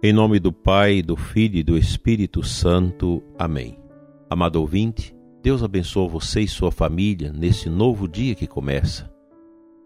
Em nome do Pai, do Filho e do Espírito Santo. Amém. Amado ouvinte, Deus abençoe você e sua família nesse novo dia que começa.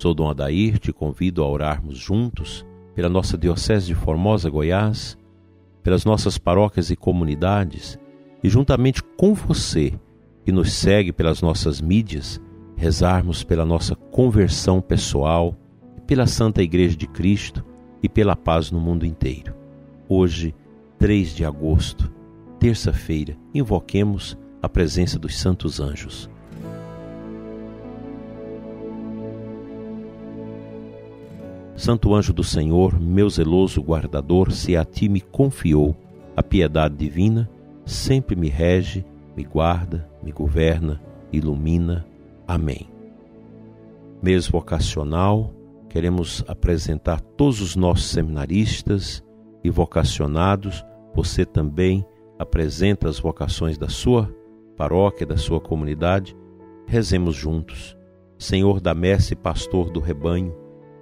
Sou Dom Adair, te convido a orarmos juntos pela nossa Diocese de Formosa, Goiás, pelas nossas paróquias e comunidades e juntamente com você que nos segue pelas nossas mídias, rezarmos pela nossa conversão pessoal, pela Santa Igreja de Cristo e pela paz no mundo inteiro. Hoje, 3 de agosto, terça-feira, invoquemos a presença dos santos anjos. Santo anjo do Senhor, meu zeloso guardador, se a ti me confiou a piedade divina, sempre me rege, me guarda, me governa, ilumina. Amém. Mês vocacional, queremos apresentar todos os nossos seminaristas e vocacionados, você também apresenta as vocações da sua paróquia, da sua comunidade. Rezemos juntos. Senhor da messe, pastor do rebanho,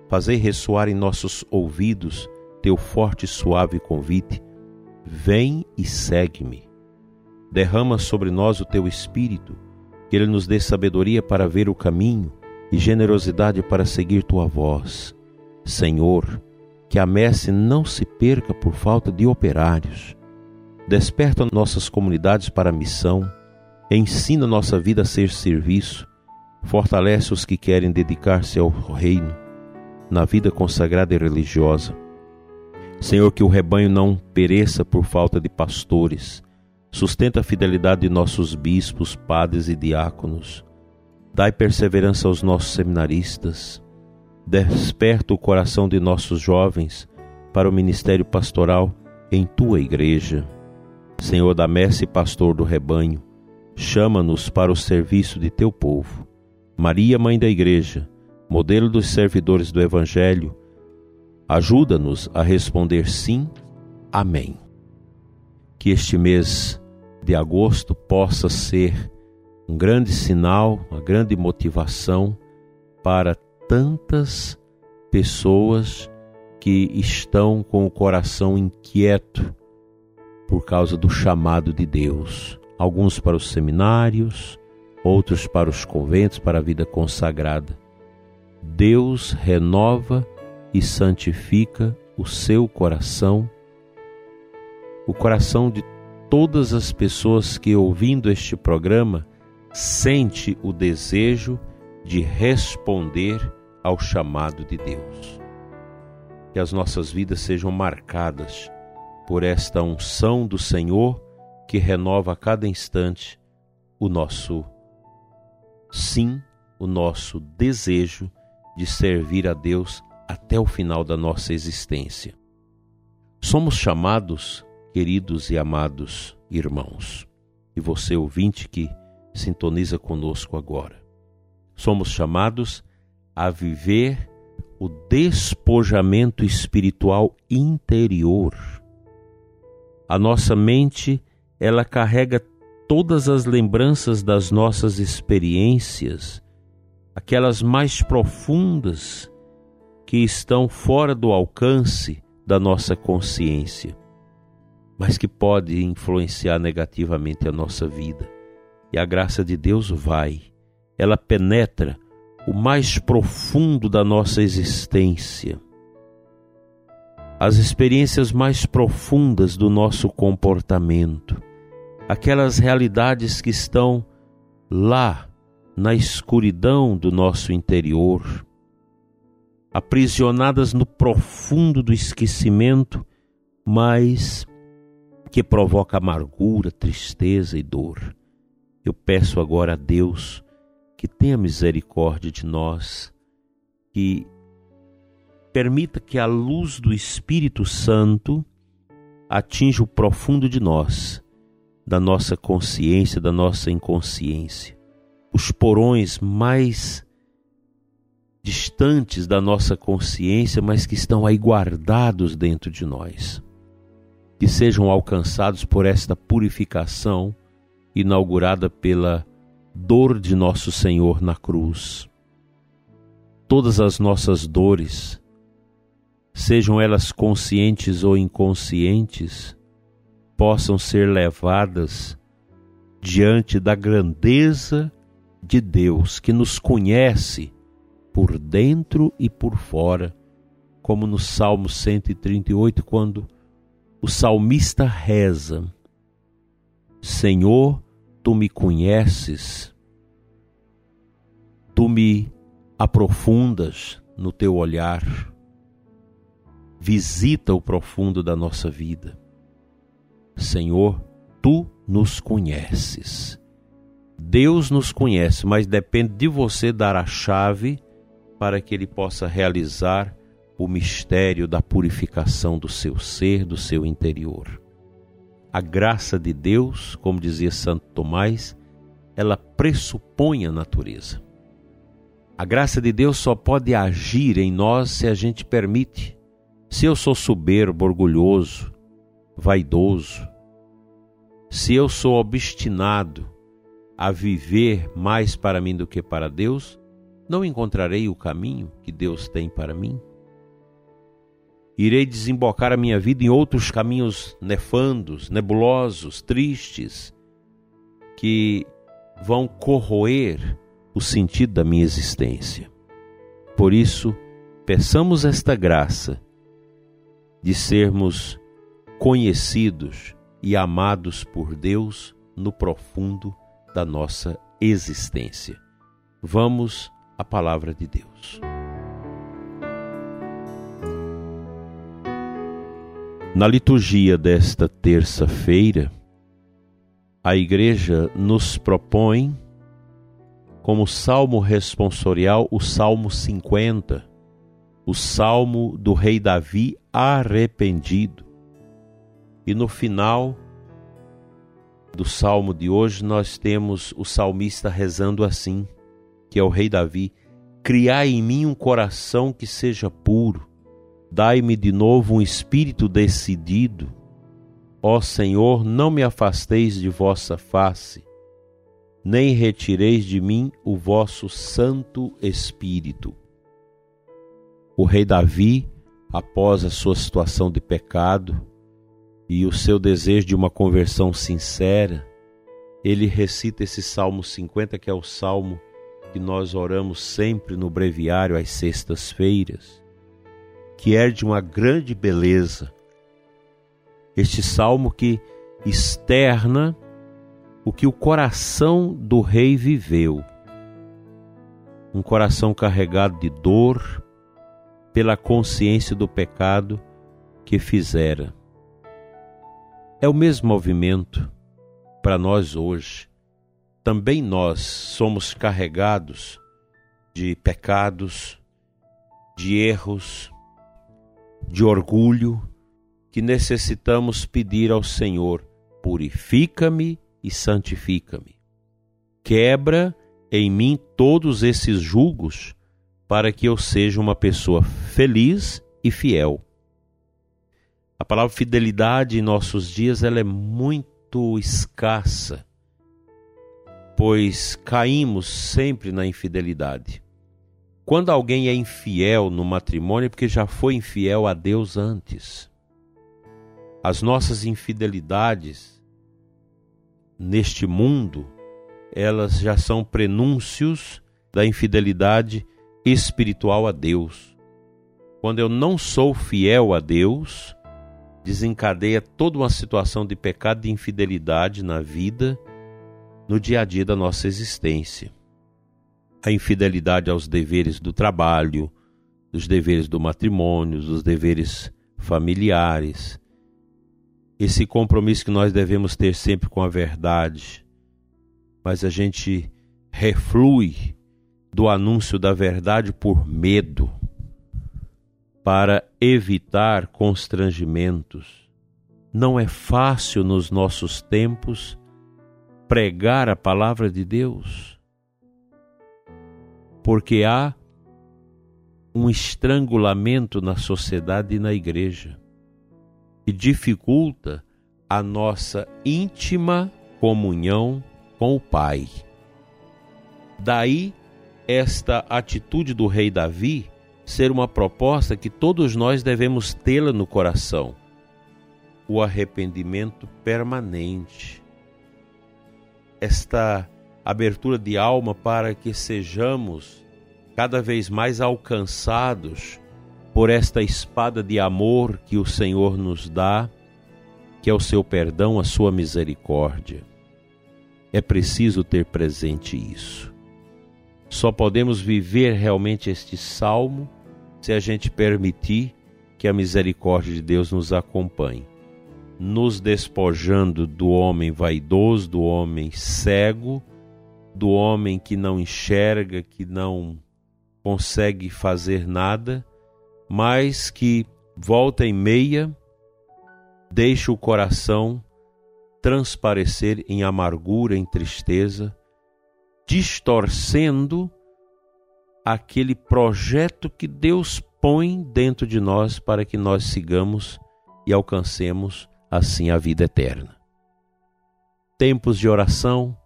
fazei ressoar em nossos ouvidos teu forte e suave convite. Vem e segue-me. Derrama sobre nós o teu espírito, que ele nos dê sabedoria para ver o caminho e generosidade para seguir tua voz. Senhor, que a messe não se perca por falta de operários. Desperta nossas comunidades para a missão, ensina nossa vida a ser serviço, fortalece os que querem dedicar-se ao reino, na vida consagrada e religiosa. Senhor, que o rebanho não pereça por falta de pastores, sustenta a fidelidade de nossos bispos, padres e diáconos. Dai perseverança aos nossos seminaristas Desperta o coração de nossos jovens para o ministério pastoral em tua igreja. Senhor da messe pastor do rebanho, chama-nos para o serviço de teu povo. Maria, mãe da igreja, modelo dos servidores do evangelho, ajuda-nos a responder sim, amém. Que este mês de agosto possa ser um grande sinal, uma grande motivação para tantas pessoas que estão com o coração inquieto por causa do chamado de Deus. Alguns para os seminários, outros para os conventos, para a vida consagrada. Deus renova e santifica o seu coração, o coração de todas as pessoas que ouvindo este programa sente o desejo de responder ao chamado de Deus. Que as nossas vidas sejam marcadas por esta unção do Senhor que renova a cada instante o nosso sim, o nosso desejo de servir a Deus até o final da nossa existência. Somos chamados, queridos e amados irmãos, e você ouvinte que sintoniza conosco agora. Somos chamados a viver o despojamento espiritual interior. A nossa mente, ela carrega todas as lembranças das nossas experiências, aquelas mais profundas que estão fora do alcance da nossa consciência, mas que pode influenciar negativamente a nossa vida. E a graça de Deus vai, ela penetra o mais profundo da nossa existência, as experiências mais profundas do nosso comportamento, aquelas realidades que estão lá na escuridão do nosso interior, aprisionadas no profundo do esquecimento, mas que provoca amargura, tristeza e dor. Eu peço agora a Deus que tenha misericórdia de nós, que permita que a luz do Espírito Santo atinja o profundo de nós, da nossa consciência, da nossa inconsciência, os porões mais distantes da nossa consciência, mas que estão aí guardados dentro de nós. Que sejam alcançados por esta purificação inaugurada pela dor de nosso Senhor na cruz. Todas as nossas dores sejam elas conscientes ou inconscientes, possam ser levadas diante da grandeza de Deus que nos conhece por dentro e por fora, como no Salmo 138, quando o salmista reza: Senhor, tu me conheces, tu me aprofundas no teu olhar, visita o profundo da nossa vida. Senhor, tu nos conheces. Deus nos conhece, mas depende de você dar a chave para que ele possa realizar o mistério da purificação do seu ser, do seu interior. A graça de Deus, como dizia Santo Tomás, ela pressupõe a natureza. A graça de Deus só pode agir em nós se a gente permite. Se eu sou soberbo, orgulhoso, vaidoso, se eu sou obstinado a viver mais para mim do que para Deus, não encontrarei o caminho que Deus tem para mim. Irei desembocar a minha vida em outros caminhos nefandos, nebulosos, tristes, que vão corroer o sentido da minha existência. Por isso, peçamos esta graça de sermos conhecidos e amados por Deus no profundo da nossa existência. Vamos à palavra de Deus. Na liturgia desta terça-feira, a Igreja nos propõe, como salmo responsorial, o Salmo 50, o salmo do rei Davi arrependido. E no final do salmo de hoje, nós temos o salmista rezando assim, que é o rei Davi: Criai em mim um coração que seja puro, dai-me de novo um espírito decidido. Ó Senhor, não me afasteis de vossa face, nem retireis de mim o vosso Santo Espírito. O rei Davi, após a sua situação de pecado, e o seu desejo de uma conversão sincera, ele recita esse Salmo 50, que é o salmo que nós oramos sempre no breviário às sextas-feiras, que é de uma grande beleza. Este salmo que externa o que o coração do rei viveu. Um coração carregado de dor pela consciência do pecado que fizera é o mesmo movimento para nós hoje. Também nós somos carregados de pecados, de erros, de orgulho, que necessitamos pedir ao Senhor: purifica-me e santifica-me. Quebra em mim todos esses julgos para que eu seja uma pessoa feliz e fiel. A palavra fidelidade em nossos dias ela é muito escassa, pois caímos sempre na infidelidade. Quando alguém é infiel no matrimônio é porque já foi infiel a Deus antes. As nossas infidelidades neste mundo, elas já são prenúncios da infidelidade espiritual a Deus. Quando eu não sou fiel a Deus, desencadeia toda uma situação de pecado e de infidelidade na vida, no dia a dia da nossa existência. A infidelidade aos deveres do trabalho, dos deveres do matrimônio, dos deveres familiares. Esse compromisso que nós devemos ter sempre com a verdade, mas a gente reflui do anúncio da verdade por medo para evitar constrangimentos. Não é fácil nos nossos tempos pregar a palavra de Deus, porque há um estrangulamento na sociedade e na igreja que dificulta a nossa íntima comunhão com o Pai. Daí esta atitude do rei Davi ser uma proposta que todos nós devemos tê-la no coração. O arrependimento permanente. Esta abertura de alma para que sejamos cada vez mais alcançados por esta espada de amor que o Senhor nos dá, que é o seu perdão, a sua misericórdia. É preciso ter presente isso. Só podemos viver realmente este salmo se a gente permitir que a misericórdia de Deus nos acompanhe, nos despojando do homem vaidoso, do homem cego, do homem que não enxerga, que não consegue fazer nada, mas que volta e meia deixa o coração transparecer em amargura, em tristeza, distorcendo aquele projeto que Deus põe dentro de nós para que nós sigamos e alcancemos assim a vida eterna. Tempos de oração,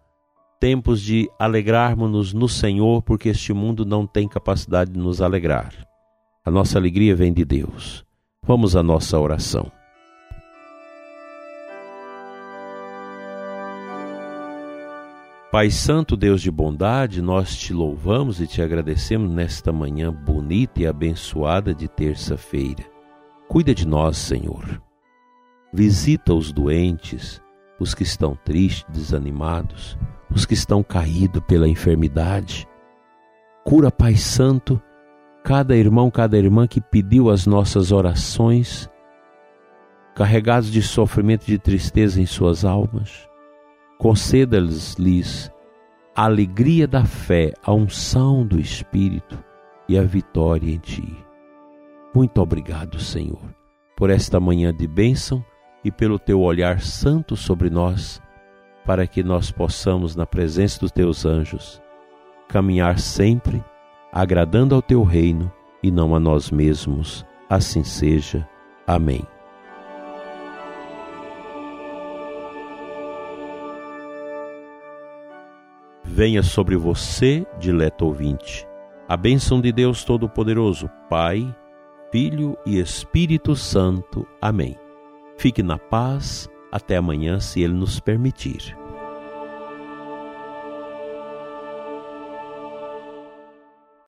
tempos de alegrarmos-nos no Senhor, porque este mundo não tem capacidade de nos alegrar. A nossa alegria vem de Deus. Vamos à nossa oração. Pai Santo, Deus de bondade, nós te louvamos e te agradecemos nesta manhã bonita e abençoada de terça-feira. Cuida de nós, Senhor. Visita os doentes, os que estão tristes, desanimados, os que estão caídos pela enfermidade. Cura, Pai Santo, cada irmão, cada irmã que pediu as nossas orações, carregados de sofrimento e de tristeza em suas almas. Conceda-lhes a alegria da fé, a unção do Espírito e a vitória em Ti. Muito obrigado, Senhor, por esta manhã de bênção e pelo Teu olhar santo sobre nós para que nós possamos, na presença dos teus anjos, caminhar sempre agradando ao teu reino e não a nós mesmos. Assim seja. Amém. Venha sobre você, dileto ouvinte, a bênção de Deus Todo-Poderoso, Pai, Filho e Espírito Santo. Amém. Fique na paz até amanhã, se Ele nos permitir.